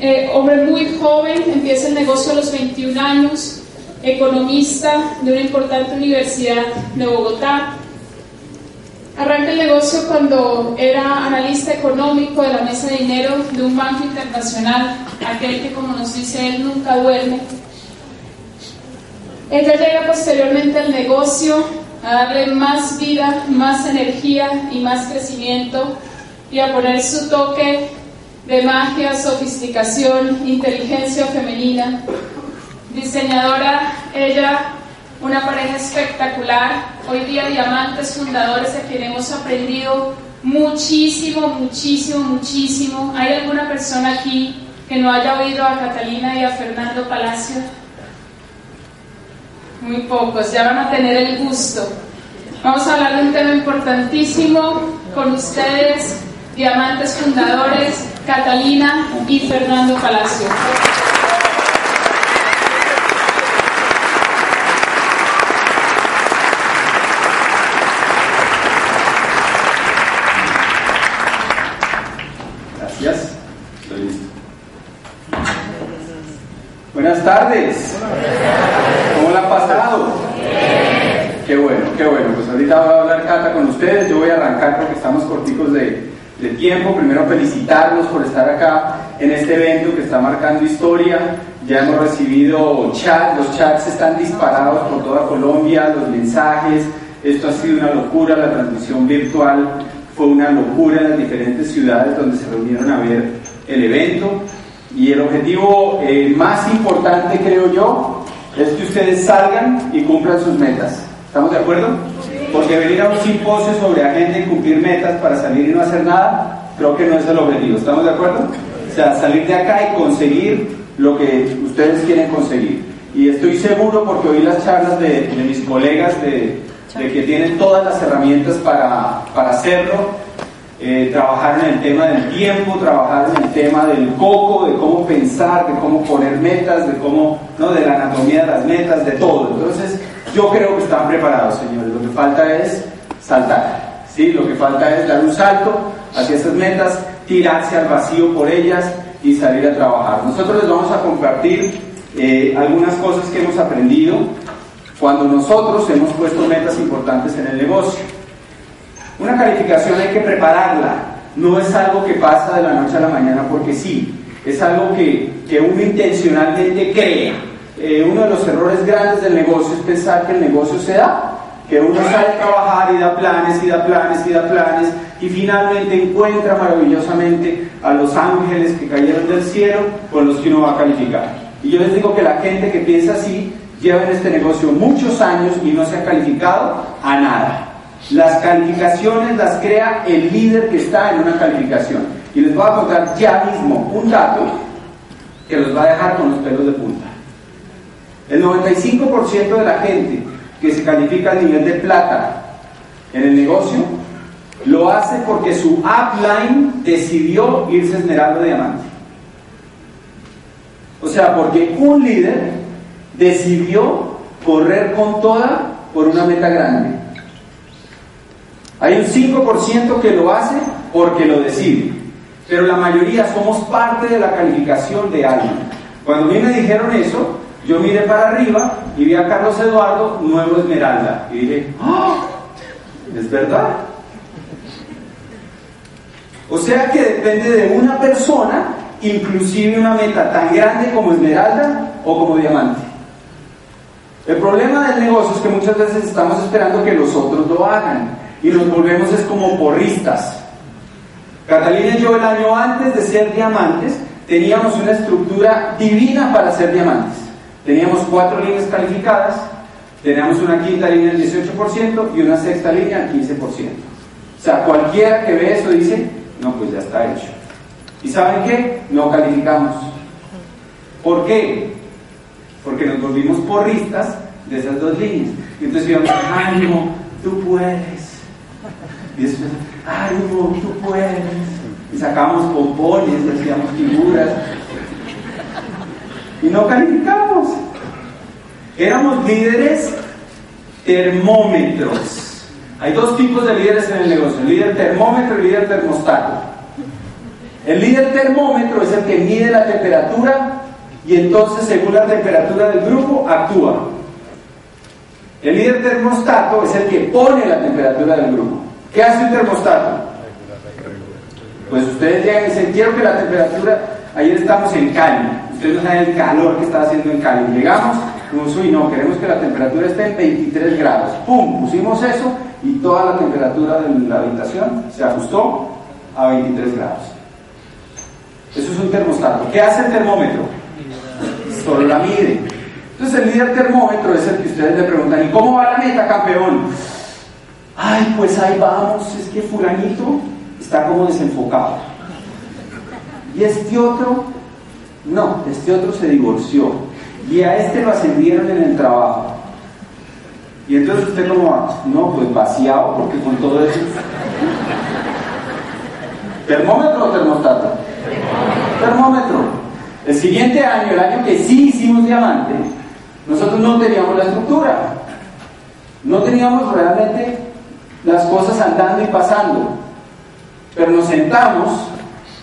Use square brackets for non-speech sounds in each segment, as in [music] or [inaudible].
eh, hombre muy joven, empieza el negocio a los 21 años, economista de una importante universidad de Bogotá. Arranca el negocio cuando era analista económico de la mesa de dinero de un banco internacional, aquel que como nos dice él nunca duerme. Ella llega posteriormente al negocio a darle más vida, más energía y más crecimiento y a poner su toque de magia, sofisticación, inteligencia femenina. Diseñadora, ella, una pareja espectacular. Hoy día diamantes fundadores de quien hemos aprendido muchísimo, muchísimo, muchísimo. ¿Hay alguna persona aquí que no haya oído a Catalina y a Fernando Palacio? Muy pocos, ya van a tener el gusto. Vamos a hablar de un tema importantísimo con ustedes, diamantes fundadores, Catalina y Fernando Palacio. Gracias. Estoy listo. Buenas tardes. ¿Cómo la han pasado? Qué bueno, qué bueno. Pues ahorita voy a hablar Cata con ustedes. Yo voy a arrancar porque estamos corticos de, de tiempo. Primero felicitarlos por estar acá en este evento que está marcando historia. Ya hemos recibido chat, los chats están disparados por toda Colombia, los mensajes. Esto ha sido una locura, la transmisión virtual fue una locura en las diferentes ciudades donde se reunieron a ver el evento. Y el objetivo eh, más importante, creo yo, es que ustedes salgan y cumplan sus metas. ¿Estamos de acuerdo? Porque venir a un simposio sobre agenda y cumplir metas para salir y no hacer nada, creo que no es el objetivo. ¿Estamos de acuerdo? O sea, salir de acá y conseguir lo que ustedes quieren conseguir. Y estoy seguro, porque oí las charlas de, de mis colegas de, de, que tienen todas las herramientas para, para hacerlo. Eh, trabajar en el tema del tiempo, trabajar en el tema del coco, de cómo pensar, de cómo poner metas, de cómo, ¿no? de la anatomía de las metas, de todo. Entonces, yo creo que están preparados, señores. Lo que falta es saltar, ¿sí? Lo que falta es dar un salto hacia esas metas, tirarse al vacío por ellas y salir a trabajar. Nosotros les vamos a compartir eh, algunas cosas que hemos aprendido cuando nosotros hemos puesto metas importantes en el negocio. Una calificación hay que prepararla, no es algo que pasa de la noche a la mañana porque sí, es algo que, que uno intencionalmente crea. Eh, uno de los errores grandes del negocio es pensar que el negocio se da, que uno sale a trabajar y da planes y da planes y da planes y finalmente encuentra maravillosamente a los ángeles que cayeron del cielo con los que uno va a calificar. Y yo les digo que la gente que piensa así lleva en este negocio muchos años y no se ha calificado a nada. Las calificaciones las crea el líder que está en una calificación. Y les voy a contar ya mismo un dato que los va a dejar con los pelos de punta. El 95% de la gente que se califica a nivel de plata en el negocio lo hace porque su upline decidió irse a esmeralda diamante. O sea, porque un líder decidió correr con toda por una meta grande. Hay un 5% que lo hace porque lo decide, pero la mayoría somos parte de la calificación de alguien. Cuando a mí me dijeron eso, yo miré para arriba y vi a Carlos Eduardo Nuevo Esmeralda y dije, ¡Ah! ¿es verdad? O sea que depende de una persona, inclusive una meta tan grande como Esmeralda o como Diamante. El problema del negocio es que muchas veces estamos esperando que los otros lo hagan y nos volvemos es como porristas. Catalina y yo el año antes de ser diamantes teníamos una estructura divina para ser diamantes. Teníamos cuatro líneas calificadas, teníamos una quinta línea del 18% y una sexta línea al 15%. O sea, cualquiera que ve eso dice, no, pues ya está hecho. ¿Y saben qué? No calificamos. ¿Por qué? Porque nos volvimos porristas de esas dos líneas. Y entonces íbamos, ánimo, tú puedes. Y después, ánimo, tú puedes. Y sacamos pompones, hacíamos figuras. Y no calificamos. Éramos líderes termómetros. Hay dos tipos de líderes en el negocio, el líder termómetro y el líder termostato. El líder termómetro es el que mide la temperatura y entonces según la temperatura del grupo actúa. El líder termostato es el que pone la temperatura del grupo. ¿Qué hace un termostato? Pues ustedes llegan y que la temperatura, ayer estamos en Cali, ustedes no saben el calor que está haciendo en Cali. Llegamos, y no, queremos que la temperatura esté en 23 grados. ¡Pum! Pusimos eso y toda la temperatura de la habitación se ajustó a 23 grados. Eso es un termostato. ¿Qué hace el termómetro? Solo la mide. Entonces el líder termómetro es el que ustedes le preguntan, ¿y cómo va la meta, campeón? Ay, pues ahí vamos, es que fulanito está como desenfocado. Y este otro, no, este otro se divorció. Y a este lo ascendieron en el trabajo. Y entonces usted como va, no, pues vaciado, porque con todo eso... ¿Termómetro o termostato? Termómetro. El siguiente año, el año que sí hicimos diamante, nosotros no teníamos la estructura. No teníamos realmente las cosas andando y pasando. Pero nos sentamos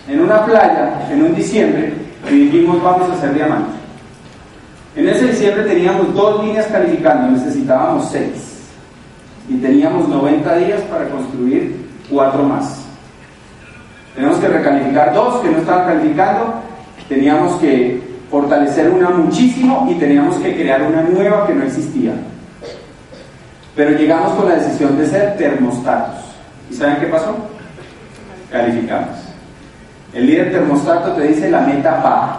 en una playa en un diciembre dijimos vamos a hacer diamante. En ese diciembre teníamos dos líneas calificando, necesitábamos seis. Y teníamos 90 días para construir cuatro más. Tenemos que recalificar dos que no estaban calificando, teníamos que fortalecer una muchísimo y teníamos que crear una nueva que no existía. Pero llegamos con la decisión de ser termostatos. ¿Y saben qué pasó? Calificamos. El líder termostato te dice la meta va.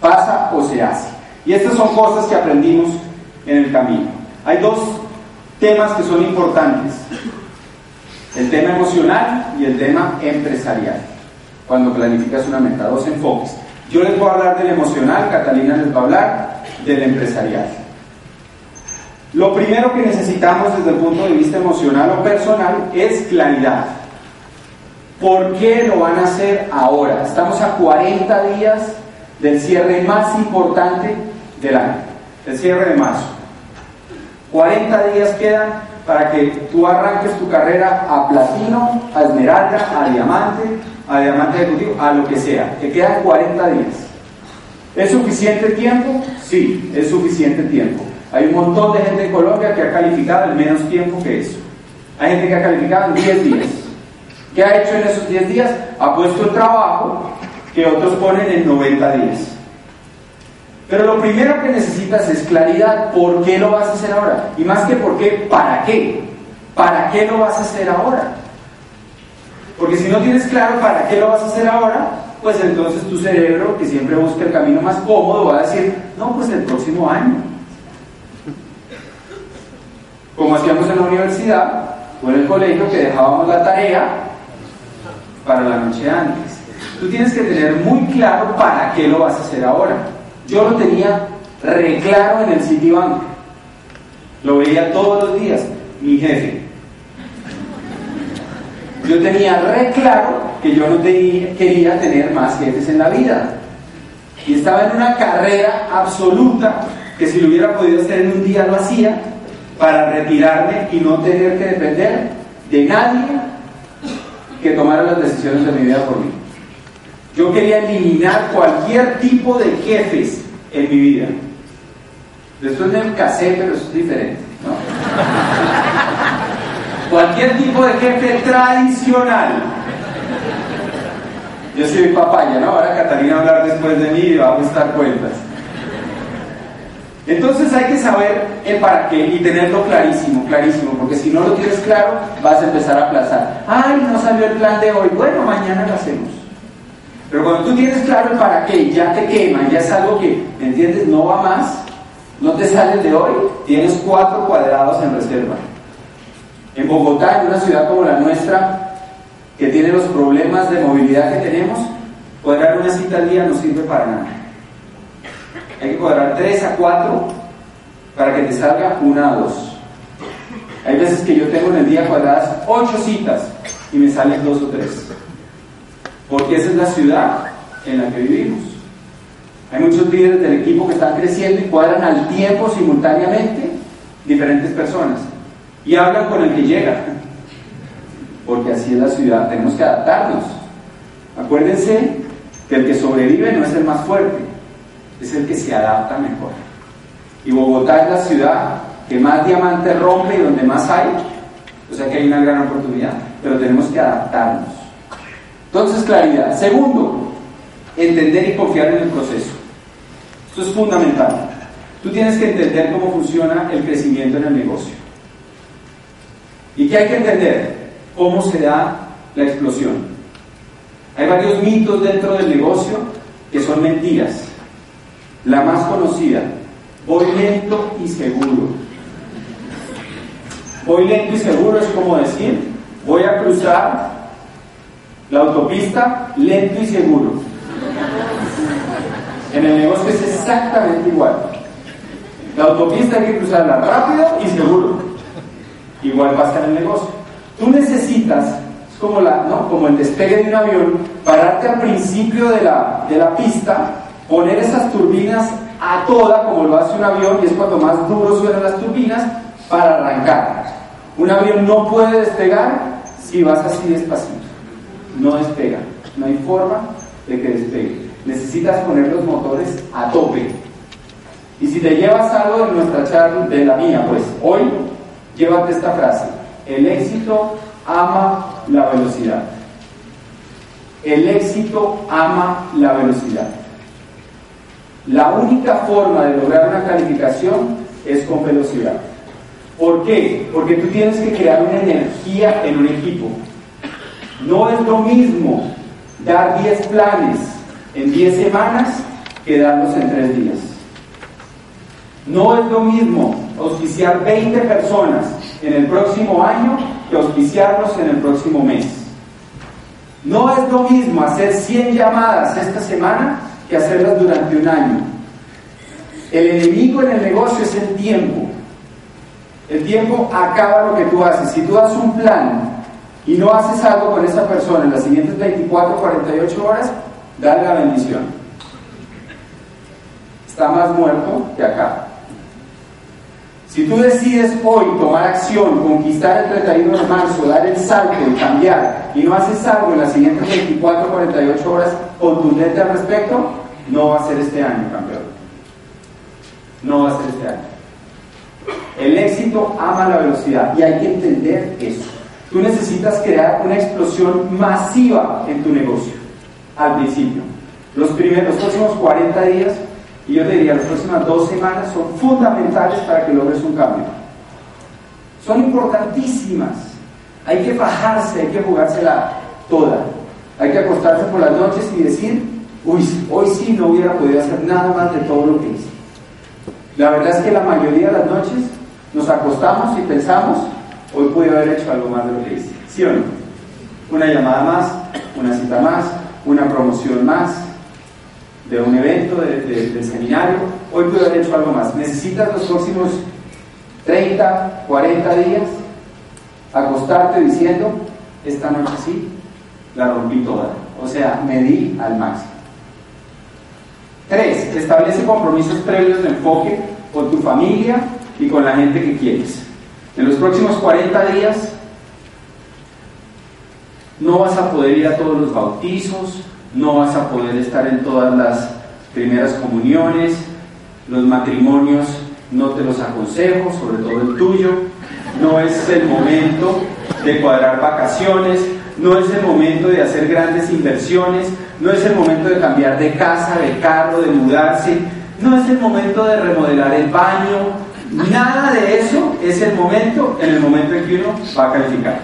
Pasa o se hace. Y estas son cosas que aprendimos en el camino. Hay dos temas que son importantes. El tema emocional y el tema empresarial. Cuando planificas una meta, dos enfoques. Yo les voy a hablar del emocional, Catalina les va a hablar del empresarial. Lo primero que necesitamos desde el punto de vista emocional o personal es claridad. ¿Por qué lo van a hacer ahora? Estamos a 40 días del cierre más importante del año, el cierre de marzo. 40 días quedan para que tú arranques tu carrera a platino, a esmeralda, a diamante, a diamante ejecutivo, a lo que sea. Te quedan 40 días. ¿Es suficiente tiempo? Sí, es suficiente tiempo. Hay un montón de gente en Colombia que ha calificado en menos tiempo que eso. Hay gente que ha calificado en 10 días. ¿Qué ha hecho en esos 10 días? Ha puesto el trabajo que otros ponen en 90 días. Pero lo primero que necesitas es claridad. ¿Por qué lo vas a hacer ahora? Y más que por qué, ¿para qué? ¿Para qué lo vas a hacer ahora? Porque si no tienes claro para qué lo vas a hacer ahora, pues entonces tu cerebro, que siempre busca el camino más cómodo, va a decir, no, pues el próximo año. Como hacíamos en la universidad o en el colegio, que dejábamos la tarea para la noche antes. Tú tienes que tener muy claro para qué lo vas a hacer ahora. Yo lo tenía re claro en el Citibank. Lo veía todos los días. Mi jefe. Yo tenía re claro que yo no quería tener más jefes en la vida. Y estaba en una carrera absoluta que si lo hubiera podido hacer en un día lo hacía para retirarme y no tener que depender de nadie que tomara las decisiones de mi vida por mí. Yo quería eliminar cualquier tipo de jefes en mi vida. Después me casé, pero eso es diferente. ¿no? cualquier tipo de jefe tradicional. Yo soy papaya, ¿no? Ahora Catalina va a hablar después de mí y va a ajustar cuentas. Entonces hay que saber el para qué y tenerlo clarísimo, clarísimo, porque si no lo tienes claro, vas a empezar a aplazar. Ay, no salió el plan de hoy, bueno, mañana lo hacemos. Pero cuando tú tienes claro el para qué, ya te quema, ya es algo que, ¿me entiendes? No va más, no te sales de hoy, tienes cuatro cuadrados en reserva. En Bogotá, en una ciudad como la nuestra, que tiene los problemas de movilidad que tenemos, cuadrar una cita al día no sirve para nada. Hay que cuadrar tres a cuatro para que te salga una a dos. Hay veces que yo tengo en el día cuadradas ocho citas y me salen dos o tres. Porque esa es la ciudad en la que vivimos. Hay muchos líderes del equipo que están creciendo y cuadran al tiempo simultáneamente diferentes personas. Y hablan con el que llega, porque así es la ciudad, tenemos que adaptarnos. Acuérdense que el que sobrevive no es el más fuerte, es el que se adapta mejor. Y Bogotá es la ciudad que más diamantes rompe y donde más hay, o sea que hay una gran oportunidad, pero tenemos que adaptarnos. Entonces, claridad. Segundo, entender y confiar en el proceso. Esto es fundamental. Tú tienes que entender cómo funciona el crecimiento en el negocio. ¿Y qué hay que entender? Cómo se da la explosión. Hay varios mitos dentro del negocio que son mentiras. La más conocida, voy lento y seguro. Voy lento y seguro es como decir, voy a cruzar la autopista lento y seguro. En el negocio es exactamente igual. La autopista hay que cruzarla rápido y seguro. Igual pasa en el negocio. Tú necesitas, es como, la, ¿no? como el despegue de un avión, pararte al principio de la, de la pista, poner esas turbinas a toda, como lo hace un avión, y es cuando más duro suenan las turbinas, para arrancar. Un avión no puede despegar si vas así despacito. No despega. No hay forma de que despegue. Necesitas poner los motores a tope. Y si te llevas algo de nuestra charla, de la mía, pues hoy, llévate esta frase. El éxito ama la velocidad. El éxito ama la velocidad. La única forma de lograr una calificación es con velocidad. ¿Por qué? Porque tú tienes que crear una energía en un equipo. No es lo mismo dar 10 planes en 10 semanas que darlos en 3 días. No es lo mismo auspiciar 20 personas en el próximo año que auspiciarlos en el próximo mes. No es lo mismo hacer 100 llamadas esta semana que hacerlas durante un año. El enemigo en el negocio es el tiempo. El tiempo acaba lo que tú haces. Si tú das un plan y no haces algo con esa persona en las siguientes 24, 48 horas, dale la bendición. Está más muerto que acá. Si tú decides hoy tomar acción, conquistar el 31 de marzo, dar el salto y cambiar, y no haces algo en las siguientes 24, 48 horas contundente al respecto, no va a ser este año, campeón. No va a ser este año. El éxito ama la velocidad y hay que entender eso. Tú necesitas crear una explosión masiva en tu negocio al principio. Los primeros, los próximos 40 días y yo te diría las próximas dos semanas son fundamentales para que logres un cambio. Son importantísimas. Hay que bajarse, hay que jugársela toda. Hay que acostarse por las noches y decir, uy, hoy sí no hubiera podido hacer nada más de todo lo que hice. La verdad es que la mayoría de las noches nos acostamos y pensamos, hoy pude haber hecho algo más de lo que hice. ¿Sí o no? Una llamada más, una cita más, una promoción más de un evento, de, del seminario, hoy pude haber hecho algo más. Necesitas los próximos 30, 40 días acostarte diciendo, esta noche sí, la rompí toda. O sea, me di al máximo. Tres, establece compromisos previos de enfoque con tu familia y con la gente que quieres. En los próximos 40 días no vas a poder ir a todos los bautizos, no vas a poder estar en todas las primeras comuniones, los matrimonios no te los aconsejo, sobre todo el tuyo, no es el momento de cuadrar vacaciones, no es el momento de hacer grandes inversiones, no es el momento de cambiar de casa, de carro, de mudarse, no es el momento de remodelar el baño, nada de eso es el momento, en el momento en que uno va a calificar.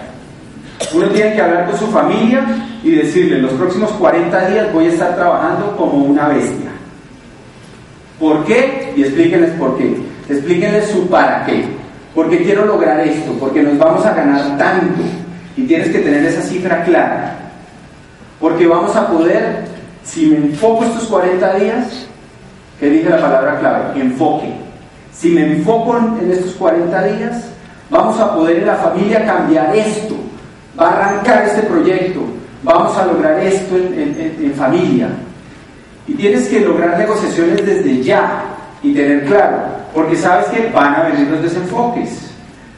Uno tiene que hablar con su familia y decirle, los próximos 40 días voy a estar trabajando como una bestia. ¿Por qué? Y explíquenles por qué. Explíquenles su para qué. Porque quiero lograr esto, porque nos vamos a ganar tanto. Y tienes que tener esa cifra clara. Porque vamos a poder, si me enfoco estos 40 días, que dije la palabra clave, enfoque. Si me enfoco en estos 40 días, vamos a poder en la familia cambiar esto. Va a arrancar este proyecto. Vamos a lograr esto en, familia. Y tienes que lograr negociaciones desde ya y tener claro, porque sabes que van a venir los desenfoques.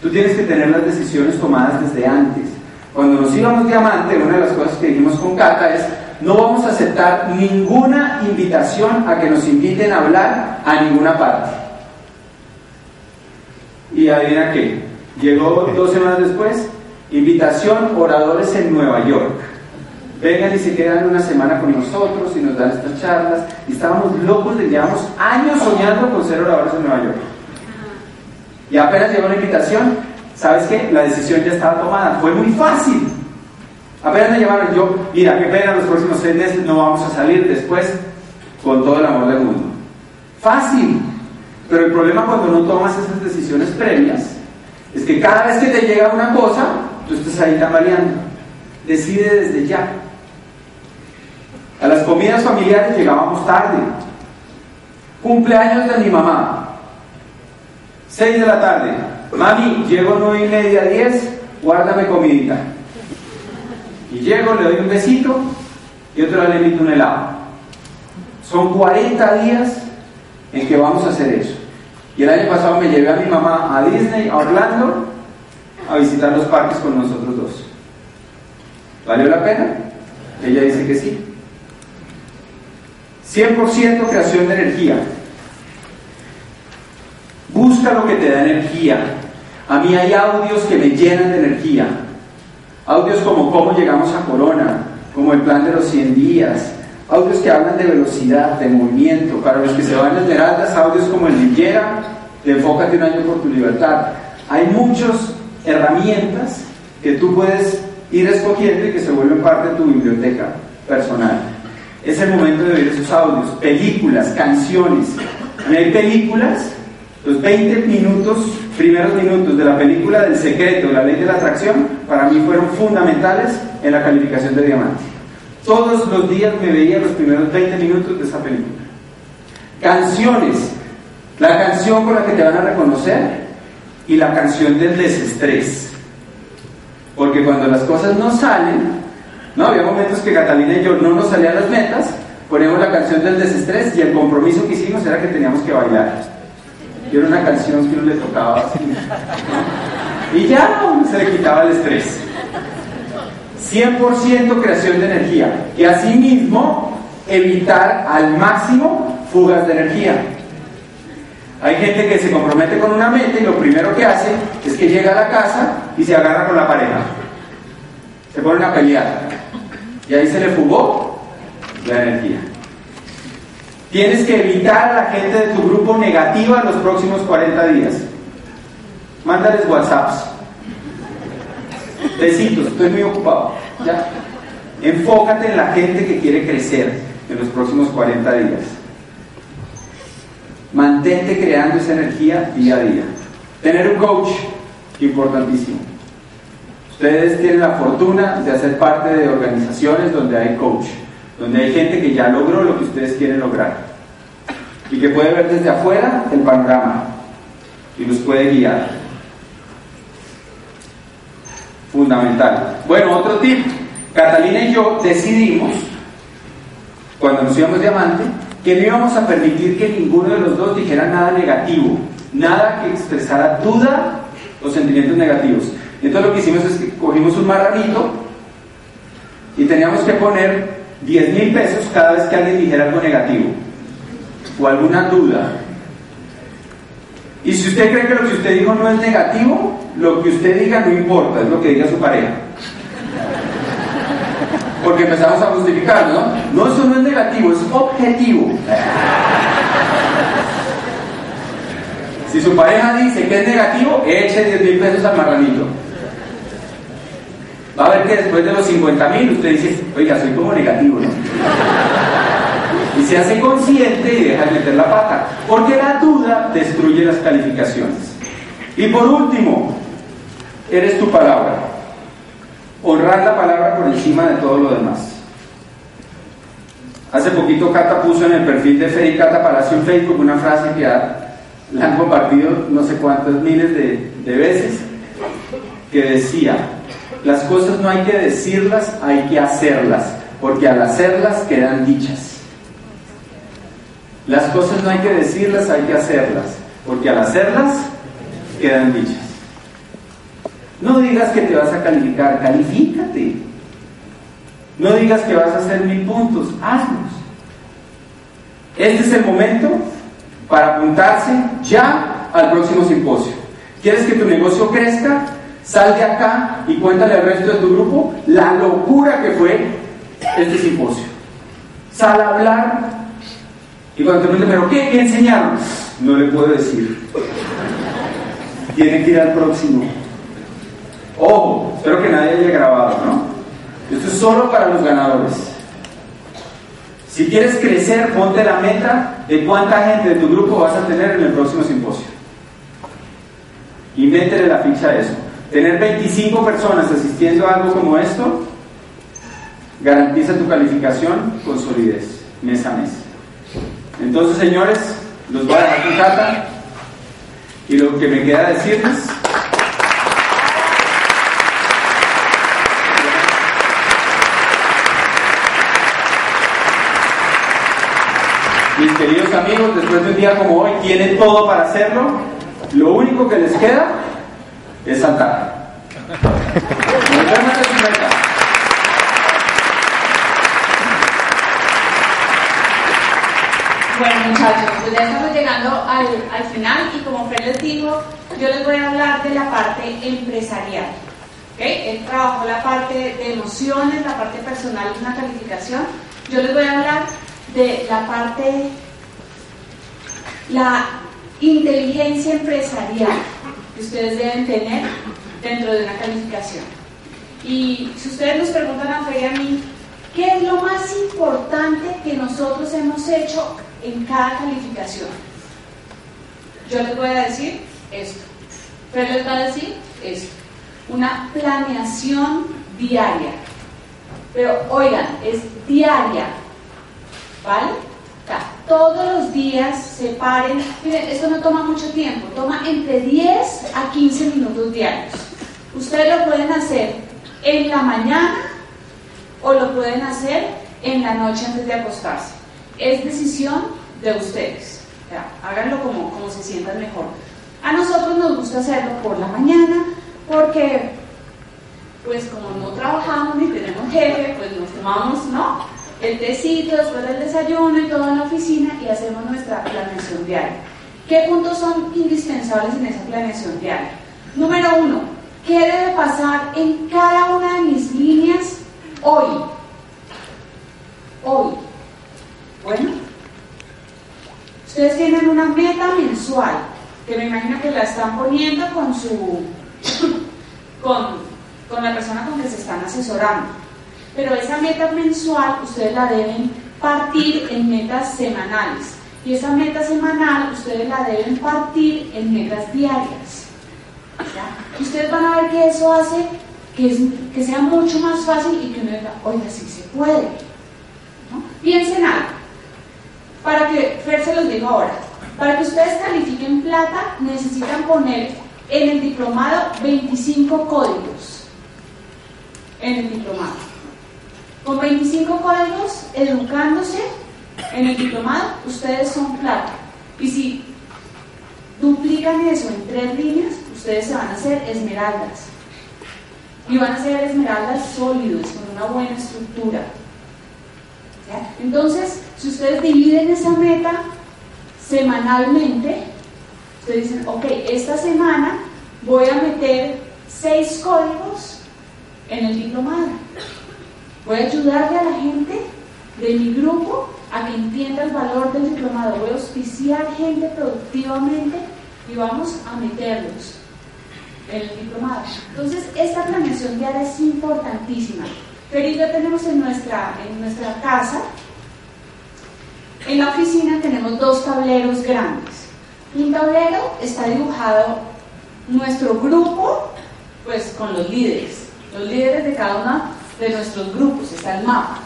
Tú tienes que tener las decisiones tomadas desde antes. Cuando nos íbamos diamante, una de las cosas que dijimos con Cata es, no vamos a aceptar ninguna invitación a que nos inviten a hablar a ninguna parte. Y adivina qué, llegó dos semanas después, invitación oradores en Nueva York. Vengan y se quedan una semana con nosotros y nos dan estas charlas. Y estábamos locos, le llevamos años soñando con ser oradores en Nueva York. Y apenas llegó la invitación, ¿sabes qué? La decisión ya estaba tomada. Fue muy fácil. Apenas me llamaron yo, mira, qué pena, los próximos seis meses no vamos a salir después con todo el amor del mundo. Fácil. Pero el problema cuando no tomas esas decisiones previas es que cada vez que te llega una cosa, tú estás ahí tambaleando. Decide desde ya. A las comidas familiares llegábamos tarde. Cumpleaños de mi mamá. Seis de la tarde. Mami, llego nueve y media, diez, guárdame comidita. Y llego, le doy un besito y otro le invito un helado. Son 40 días en que vamos a hacer eso. Y el año pasado me llevé a mi mamá a Disney, a Orlando, a visitar los parques con nosotros dos. ¿Valió la pena? Ella dice que sí. 100% creación de energía. Busca lo que te da energía. A mí hay audios que me llenan de energía. Audios como cómo llegamos a Corona, como el plan de los 100 días. Audios que hablan de velocidad, de movimiento. Para los que se van a esmeraldas, audios como el Lillera, de Enfócate un año por tu libertad. Hay muchas herramientas que tú puedes ir escogiendo y que se vuelven parte de tu biblioteca personal. Es el momento de ver esos audios, películas, canciones. Hay películas, los 20 minutos, primeros minutos de la película del secreto, la ley de la atracción, para mí fueron fundamentales en la calificación de diamante. Todos los días me veía los primeros 20 minutos de esa película. Canciones, la canción con la que te van a reconocer y la canción del desestrés. Porque cuando las cosas no salen, no había momentos que Catalina y yo no nos salían las metas, ponemos la canción del desestrés y el compromiso que hicimos era que teníamos que bailar. Y era una canción que uno le tocaba así. Y ya se le quitaba el estrés. 100% creación de energía. Y asimismo, evitar al máximo fugas de energía. Hay gente que se compromete con una meta y lo primero que hace es que llega a la casa y se agarra con la pareja. Se ponen a pelear. Y ahí se le fugó la energía. Tienes que evitar a la gente de tu grupo negativa los próximos 40 días. Mándales WhatsApps. Besitos, estoy muy ocupado. Ya. Enfócate en la gente que quiere crecer en los próximos 40 días. Mantente creando esa energía día a día. Tener un coach, importantísimo. Ustedes tienen la fortuna de hacer parte de organizaciones donde hay coach, donde hay gente que ya logró lo que ustedes quieren lograr y que puede ver desde afuera el panorama y los puede guiar. Fundamental. Bueno, otro tip. Catalina y yo decidimos, cuando nos íbamos diamante, que no íbamos a permitir que ninguno de los dos dijera nada negativo, nada que expresara duda o sentimientos negativos. Entonces lo que hicimos es que cogimos un marranito y teníamos que poner 10 mil pesos cada vez que alguien dijera algo negativo o alguna duda. Y si usted cree que lo que usted dijo no es negativo, lo que usted diga no importa, es lo que diga su pareja. Porque empezamos a justificar, ¿no? No, eso no es negativo, es objetivo. Si su pareja dice que es negativo, eche 10 mil pesos al marranito. Va a ver que después de los 50 mil usted dice, oiga, soy como negativo, ¿no? Y se hace consciente y deja de meter la pata. Porque la duda destruye las calificaciones. Y por último, eres tu palabra. Honrar la palabra por encima de todo lo demás. Hace poquito Cata puso en el perfil de Fede Cata Palacio en Facebook una frase que la han compartido no sé cuántas miles de, de veces, que decía, las cosas no hay que decirlas, hay que hacerlas, porque al hacerlas quedan dichas. Las cosas no hay que decirlas, hay que hacerlas, porque al hacerlas quedan dichas. No digas que te vas a calificar, califícate. No digas que vas a hacer mil puntos, hazlos. Este es el momento para apuntarse ya al próximo simposio. ¿Quieres que tu negocio crezca? Sal de acá y cuéntale al resto de tu grupo la locura que fue este simposio. Sal a hablar y cuando te pregunten, ¿pero qué? ¿Qué enseñaron? No le puedo decir. Tiene que ir al próximo. Ojo, espero que nadie haya grabado, ¿no? Esto es solo para los ganadores. Si quieres crecer, ponte la meta de cuánta gente de tu grupo vas a tener en el próximo simposio. Y métele la ficha a eso. Tener 25 personas asistiendo a algo como esto garantiza tu calificación con solidez, mes a mes. Entonces, señores, los voy a dejar con Cata y lo que me queda decirles. Mis queridos amigos, después de un día como hoy, tienen todo para hacerlo. Lo único que les queda es saltar. Bueno muchachos, pues ya estamos llegando al, al, final y como Fred les dijo, yo les voy a hablar de la parte empresarial. ¿okay? Él trabajó la parte de emociones, la parte personal y una calificación. Yo les voy a hablar de la parte, la inteligencia empresarial ustedes deben tener dentro de una calificación. Y si ustedes nos preguntan a Fer y a mí, ¿qué es lo más importante que nosotros hemos hecho en cada calificación? Yo les voy a decir esto. Fer les va a decir esto. Una planeación diaria. Pero oigan, es diaria. ¿Vale? Todos los días se paren. Miren, esto no toma mucho tiempo, toma entre 10 a 15 minutos diarios. Ustedes lo pueden hacer en la mañana o lo pueden hacer en la noche antes de acostarse. Es decisión de ustedes. háganlo como, como se sientan mejor. A nosotros nos gusta hacerlo por la mañana porque, pues como no trabajamos ni tenemos jefe, pues nos tomamos, ¿no? El tecito después del desayuno y todo en la oficina y hacemos nuestra planeación diaria. ¿Qué puntos son indispensables en esa planeación diaria? Número uno, ¿qué debe pasar en cada una de mis líneas hoy? Hoy. Bueno, ustedes tienen una meta mensual, que me imagino que la están poniendo con su [coughs] con, con la persona con que se están asesorando pero esa meta mensual ustedes la deben partir en metas semanales. Y esa meta semanal ustedes la deben partir en metas diarias. Y ustedes van a ver que eso hace que, que sea mucho más fácil y que uno diga, oiga, sí se puede. Piensen algo. Para que, Fer se los digo ahora, para que ustedes califiquen plata necesitan poner en el diplomado 25 códigos. En el diplomado. Con 25 códigos, educándose en el diplomado, ustedes son plata. Y si duplican eso en tres líneas, ustedes se van a hacer esmeraldas. Y van a ser esmeraldas sólidos, con una buena estructura. Entonces, si ustedes dividen esa meta semanalmente, ustedes dicen, ok, esta semana voy a meter seis códigos en el diplomado. Voy a ayudarle a la gente de mi grupo a que entienda el valor del diplomado. Voy a auspiciar gente productivamente y vamos a meterlos en el diplomado. Entonces, esta planeación diaria es importantísima. Pero tenemos en nuestra, en nuestra casa, en la oficina tenemos dos tableros grandes. Un tablero está dibujado nuestro grupo, pues con los líderes, los líderes de cada una de nuestros grupos, está el mapa.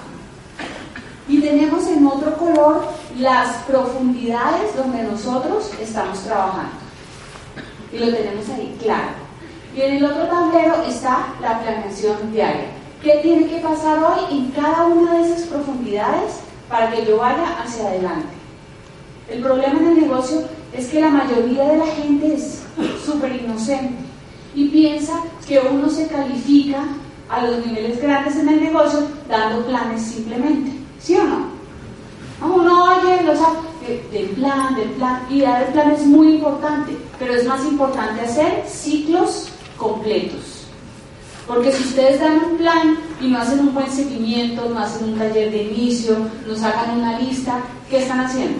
Y tenemos en otro color las profundidades donde nosotros estamos trabajando. Y lo tenemos ahí claro. Y en el otro tablero está la planeación diaria. ¿Qué tiene que pasar hoy en cada una de esas profundidades para que yo vaya hacia adelante? El problema en el negocio es que la mayoría de la gente es súper inocente y piensa que uno se califica a los niveles grandes en el negocio dando planes simplemente. ¿Sí o no? Uno oye los del plan, del plan, y dar el plan es muy importante, pero es más importante hacer ciclos completos. Porque si ustedes dan un plan y no hacen un buen seguimiento, no hacen un taller de inicio, no sacan una lista, ¿qué están haciendo?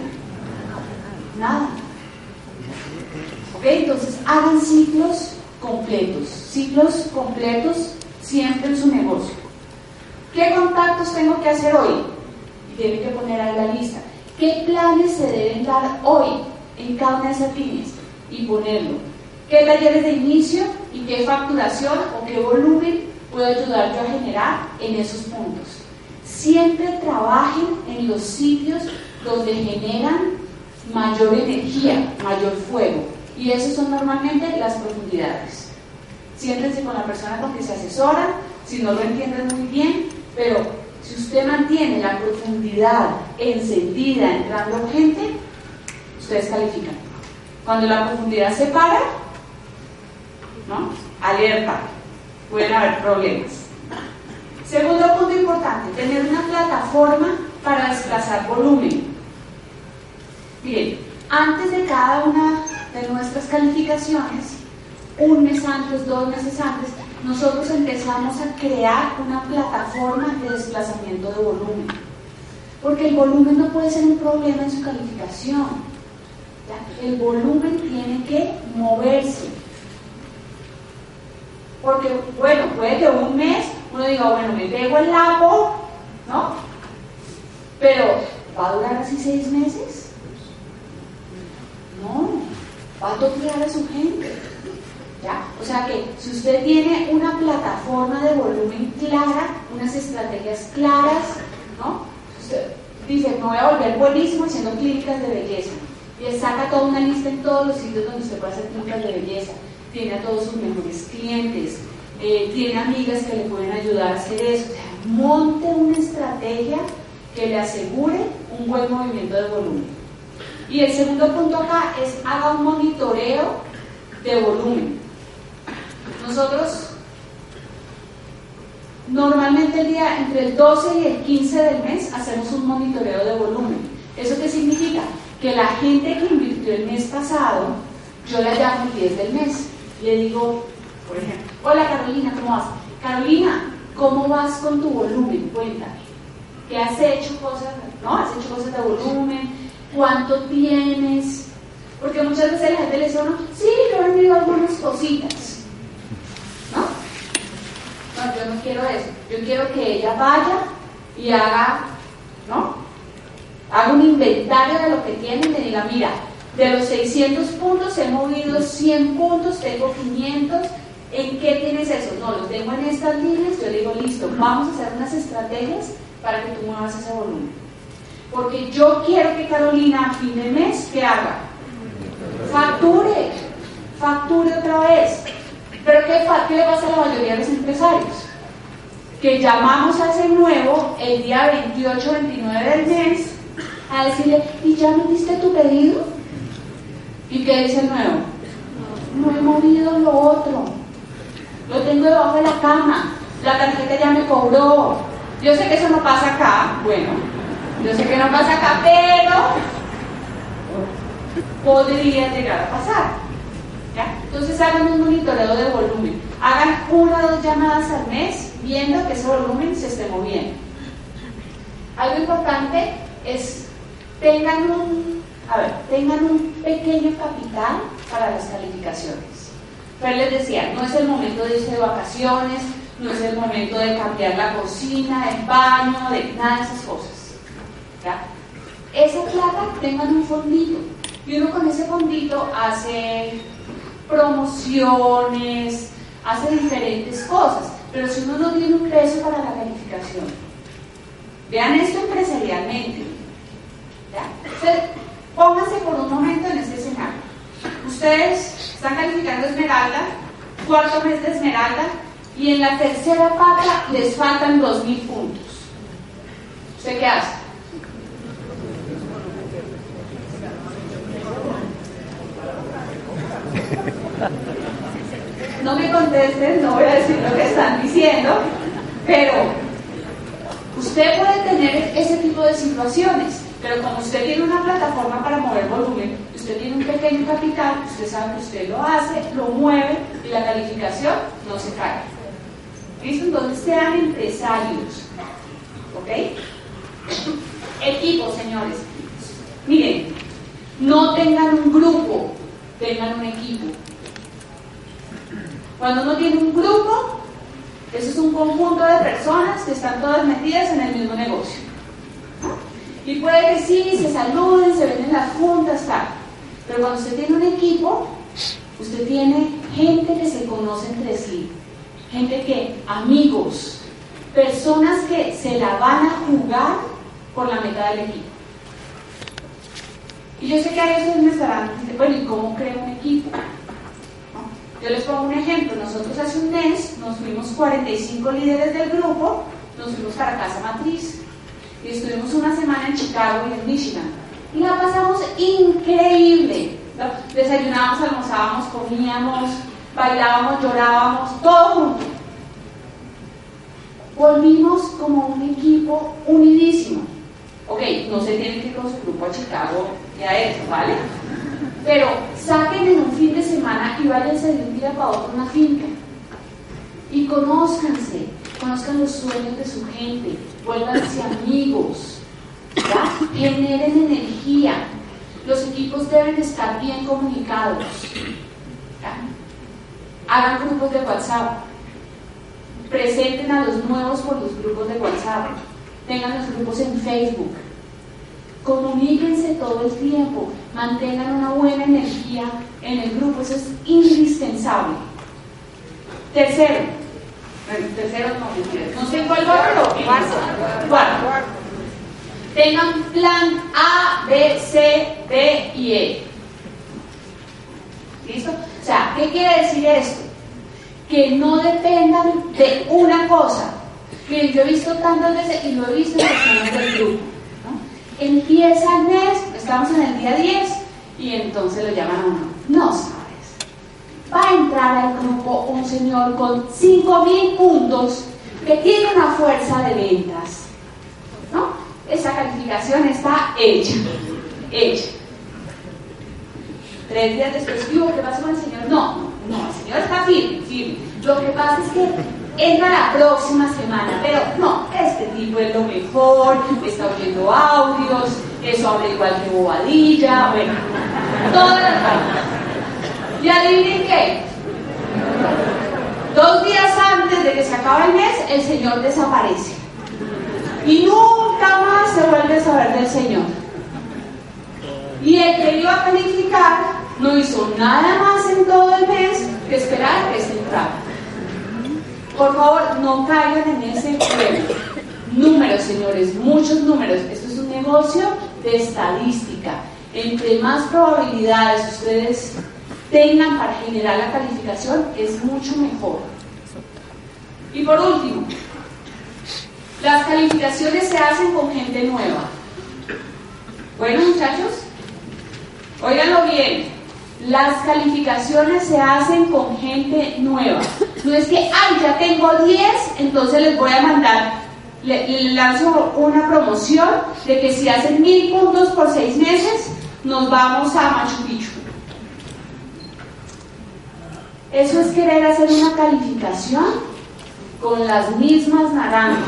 Nada. ¿Ok? Entonces hagan ciclos completos, ciclos completos siempre en su negocio. ¿Qué contactos tengo que hacer hoy? Y tienen que poner ahí la lista. ¿Qué planes se deben dar hoy en cada una de esas líneas? Y ponerlo. ¿Qué talleres de inicio y qué facturación o qué volumen puedo ayudar yo a generar en esos puntos? Siempre trabajen en los sitios donde generan mayor energía, mayor fuego. Y esos son normalmente las profundidades. Siéntense con la persona con que se asesora, si no lo entienden muy bien, pero si usted mantiene la profundidad encendida, entrando gente, ustedes califican. Cuando la profundidad se para, ¿no? Alerta, pueden haber problemas. Segundo punto importante, tener una plataforma para desplazar volumen. Bien, antes de cada una de nuestras calificaciones, un mes antes, dos meses antes, nosotros empezamos a crear una plataforma de desplazamiento de volumen. Porque el volumen no puede ser un problema en su calificación. El volumen tiene que moverse. Porque, bueno, puede que un mes uno diga, bueno, me pego el lapo, ¿no? Pero, ¿va a durar así seis meses? No, va a tocar a su gente. O sea que si usted tiene una plataforma de volumen clara, unas estrategias claras, ¿no? Usted dice, me voy a volver buenísimo haciendo clínicas de belleza. Y saca toda una lista en todos los sitios donde usted puede hacer clínicas de belleza. Tiene a todos sus mejores clientes, eh, tiene amigas que le pueden ayudar a hacer eso. O sea, monte una estrategia que le asegure un buen movimiento de volumen. Y el segundo punto acá es haga un monitoreo de volumen. Nosotros normalmente el día entre el 12 y el 15 del mes hacemos un monitoreo de volumen. ¿Eso qué significa? Que la gente que invirtió el mes pasado, yo la llamo el 10 del mes. Le digo, por ejemplo, hola Carolina, ¿cómo vas? Carolina, ¿cómo vas con tu volumen? Cuéntame. ¿Qué has hecho cosas? ¿No? ¿Has hecho cosas de volumen? ¿Cuánto tienes? Porque muchas veces la gente le dice, sí, yo he vendido algunas cositas yo no quiero eso. Yo quiero que ella vaya y haga, ¿no? Haga un inventario de lo que tiene y me diga, mira, de los 600 puntos he movido 100 puntos, tengo 500. ¿En qué tienes eso? No, los tengo en estas líneas. Yo le digo, listo, vamos a hacer unas estrategias para que tú muevas ese volumen. Porque yo quiero que Carolina a fin de mes, ¿qué haga? Facture, facture otra vez. Pero ¿qué, ¿qué, le pasa a la mayoría de los empresarios? Que llamamos a ese nuevo el día 28 29 del mes a decirle, ¿y ya metiste tu pedido? ¿Y qué dice el nuevo? No he movido lo otro. Lo tengo debajo de la cama. La tarjeta ya me cobró. Yo sé que eso no pasa acá. Bueno, yo sé que no pasa acá, pero podría llegar a pasar. Entonces hagan un monitoreo de volumen. Hagan una o dos llamadas al mes viendo que ese volumen se esté moviendo. Algo importante es tengan un, a ver, tengan un pequeño capital para las calificaciones. Pero les decía, no es el momento de irse de vacaciones, no es el momento de cambiar la cocina, el baño, de nada de esas cosas. Esa plata tengan un fondito y uno con ese fondito hace promociones, hace diferentes cosas, pero si uno no tiene un peso para la calificación, vean esto empresarialmente. pónganse por un momento en este escenario. Ustedes están calificando Esmeralda, cuarto mes de Esmeralda, y en la tercera pata les faltan 2.000 puntos. ¿Usted qué hace? No me no voy a decir lo que están diciendo, Pero usted puede tener ese tipo de situaciones, pero como usted tiene una plataforma para mover volumen, usted tiene un pequeño capital, usted sabe que usted lo hace, lo mueve y la calificación no se cae. ¿Listo? Entonces sean empresarios. ¿Ok? Equipo, señores. Miren, no tengan un grupo, tengan un equipo. Cuando uno tiene un grupo, eso es un conjunto de personas que están todas metidas en el mismo negocio. Y puede que sí, se saluden, se ven en las juntas, tal. Pero cuando usted tiene un equipo, usted tiene gente que se conoce entre sí, gente que, amigos, personas que se la van a jugar por la meta del equipo. Y yo sé que a veces me estarán diciendo, bueno, ¿y cómo creo un equipo? Yo les pongo un ejemplo. Nosotros hace un mes nos fuimos 45 líderes del grupo, nos fuimos para Casa Matriz y estuvimos una semana en Chicago y en Michigan. Y la pasamos increíble. Desayunábamos, almorzábamos, comíamos, bailábamos, llorábamos, todo junto. Volvimos como un equipo unidísimo. Ok, no se tienen que ir con su grupo a Chicago y a eso, ¿vale? Pero saquen en un fin de semana y váyanse de un día para otro una finca. Y conózcanse, conozcan los sueños de su gente, vuélvanse amigos, generen energía. Los equipos deben estar bien comunicados. Hagan grupos de WhatsApp. Presenten a los nuevos por los grupos de WhatsApp. Tengan los grupos en Facebook Comuníquense todo el tiempo, mantengan una buena energía en el grupo, eso es indispensable. Tercero, tercero no, no sé cuál va, pero cuarto. Tengan plan A, B, C, D y E. ¿Listo? O sea, ¿qué quiere decir esto? Que no dependan de una cosa. Miren, yo he visto tantas veces y lo he visto en personas del grupo Empieza el mes, estamos en el día 10 y entonces lo llaman a uno. No sabes. Va a entrar al grupo un señor con 5.000 puntos que tiene una fuerza de ventas. ¿No? Esa calificación está hecha. Hecha. Tres días después, ¿qué pasó con el señor? No, no, el señor está firme, firme. Lo que pasa es que entra la próxima semana, pero no, este tipo es lo mejor, está oyendo audios, eso habla igual que bobadilla, bueno, todas las cosas. Y adivinen qué, dos días antes de que se acabe el mes, el Señor desaparece. Y nunca más se vuelve a saber del Señor. Y el que iba a calificar no hizo nada más en todo el mes que esperar que se entrara. Por favor, no caigan en ese juego. Números, señores, muchos números. Esto es un negocio de estadística. Entre más probabilidades ustedes tengan para generar la calificación, es mucho mejor. Y por último, las calificaciones se hacen con gente nueva. Bueno, muchachos, óiganlo bien. Las calificaciones se hacen con gente nueva. No es que, ay, ya tengo 10, entonces les voy a mandar, le, lanzo una promoción de que si hacen mil puntos por seis meses, nos vamos a Machu Picchu. Eso es querer hacer una calificación con las mismas naranjas.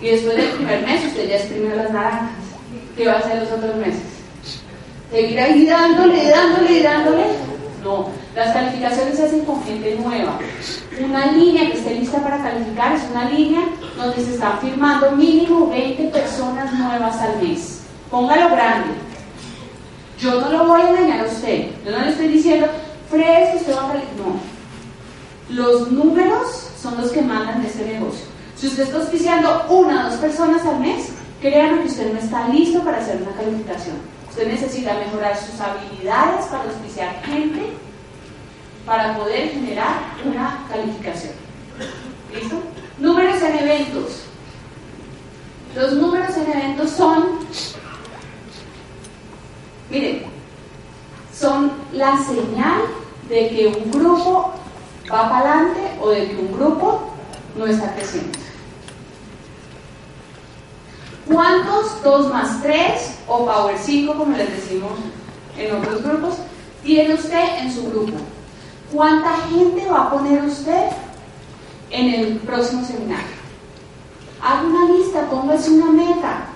Y después del primer mes usted ya exprimió las naranjas. ¿Qué va a hacer los otros meses? Seguir ahí dándole, dándole, dándole. No, las calificaciones se hacen con gente nueva. Una línea que esté lista para calificar es una línea donde se están firmando mínimo 20 personas nuevas al mes. Póngalo grande. Yo no lo voy a engañar a usted. Yo no le estoy diciendo, fresco, usted va a calificar. No. Los números son los que mandan de este negocio. Si usted está auspiciando una o dos personas al mes, créanme que usted no está listo para hacer una calificación. Usted necesita mejorar sus habilidades para auspiciar gente para poder generar una calificación. ¿Listo? Números en eventos. Los números en eventos son, miren, son la señal de que un grupo va para adelante o de que un grupo no está creciendo. ¿Cuántos 2 más 3 o Power 5, como les decimos en otros grupos, tiene usted en su grupo? ¿Cuánta gente va a poner usted en el próximo seminario? Haga una lista, póngase una meta.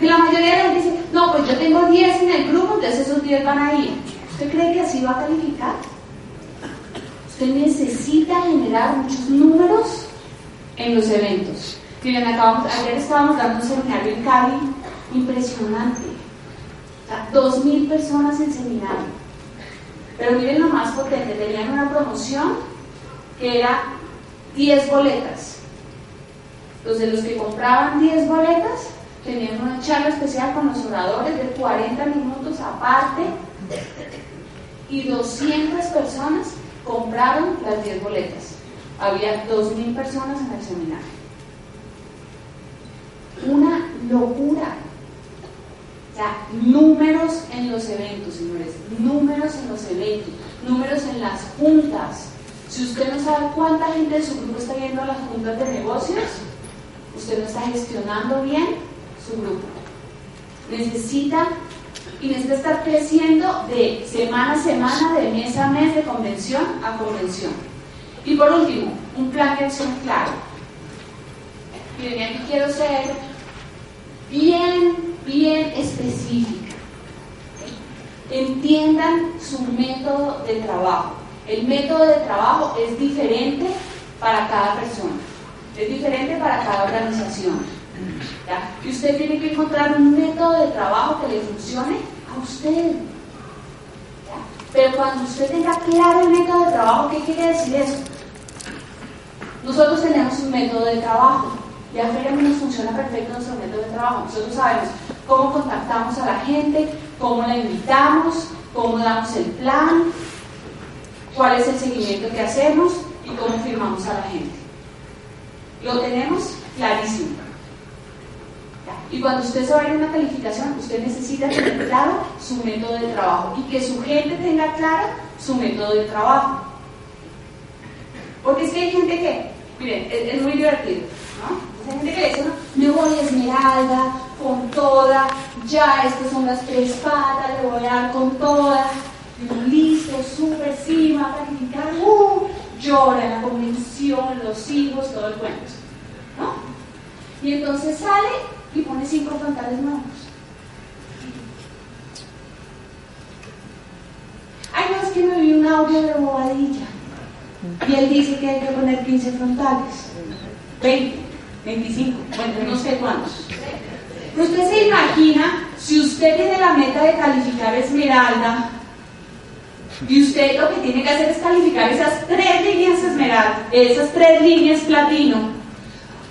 Que la mayoría de la gente dice, no, pues yo tengo 10 en el grupo, entonces esos 10 van a ir. ¿Usted cree que así va a calificar? Usted necesita generar muchos números en los eventos. Miren, acabamos, ayer estábamos dando un seminario en Cali impresionante. O sea, 2.000 personas en seminario. Pero miren lo más potente, tenían una promoción que era 10 boletas. Los de los que compraban 10 boletas tenían una charla especial con los oradores de 40 minutos aparte y 200 personas compraron las 10 boletas. Había 2.000 personas en el seminario una locura. O sea, números en los eventos, señores, números en los eventos, números en las juntas. Si usted no sabe cuánta gente de su grupo está yendo a las juntas de negocios, usted no está gestionando bien su grupo. Necesita y necesita estar creciendo de semana a semana, de mes a mes, de convención a convención. Y por último, un plan de acción claro. Miren, aquí quiero ser bien, bien específica. Entiendan su método de trabajo. El método de trabajo es diferente para cada persona, es diferente para cada organización. Y usted tiene que encontrar un método de trabajo que le funcione a usted. Pero cuando usted tenga claro el método de trabajo, ¿qué quiere decir eso? Nosotros tenemos un método de trabajo. Y a Feria nos funciona perfecto nuestro método de trabajo. Nosotros sabemos cómo contactamos a la gente, cómo la invitamos, cómo damos el plan, cuál es el seguimiento que hacemos y cómo firmamos a la gente. Lo tenemos clarísimo. Y cuando usted se va a ir a una calificación, usted necesita tener claro su método de trabajo y que su gente tenga claro su método de trabajo. Porque es que hay gente que, miren, es, muy divertido, ¿no? Hay gente que dice, me voy a esmeralda con toda, ya estas son las tres patas, le voy a dar con toda, listo, súper, sí, va a calificar, uh, llora la convención, los hijos, todo el cuento. ¿no? Y entonces sale y pone cinco frontales nuevos. Ay, no, es que me vi un audio de bobadilla. Y él dice que hay que poner 15 frontales. 20. 25, bueno, no sé cuántos. usted se imagina si usted tiene la meta de calificar Esmeralda y usted lo que tiene que hacer es calificar esas tres líneas Esmeralda, esas tres líneas platino,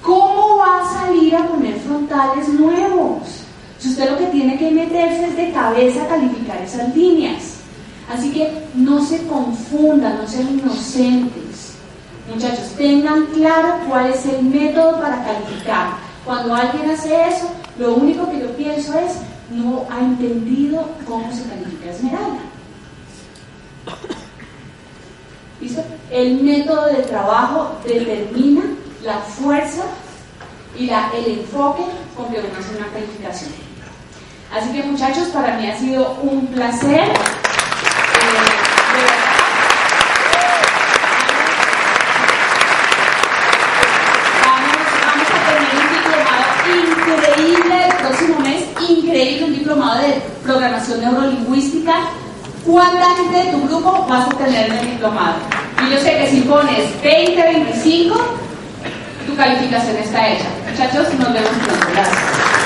¿cómo va a salir a poner frontales nuevos? Si usted lo que tiene que meterse es de cabeza a calificar esas líneas. Así que no se confunda, no sean inocentes. Muchachos, tengan claro cuál es el método para calificar. Cuando alguien hace eso, lo único que yo pienso es, no ha entendido cómo se califica Esmeralda. ¿Listo? El método de trabajo determina la fuerza y el enfoque con que uno hace una calificación. Así que muchachos, para mí ha sido un placer. Increíble un diplomado de programación neurolingüística. ¿Cuánta gente de tu grupo vas a tener en el diplomado? Y yo sé que si pones 20, 25, tu calificación está hecha. Muchachos, nos vemos pronto. Gracias.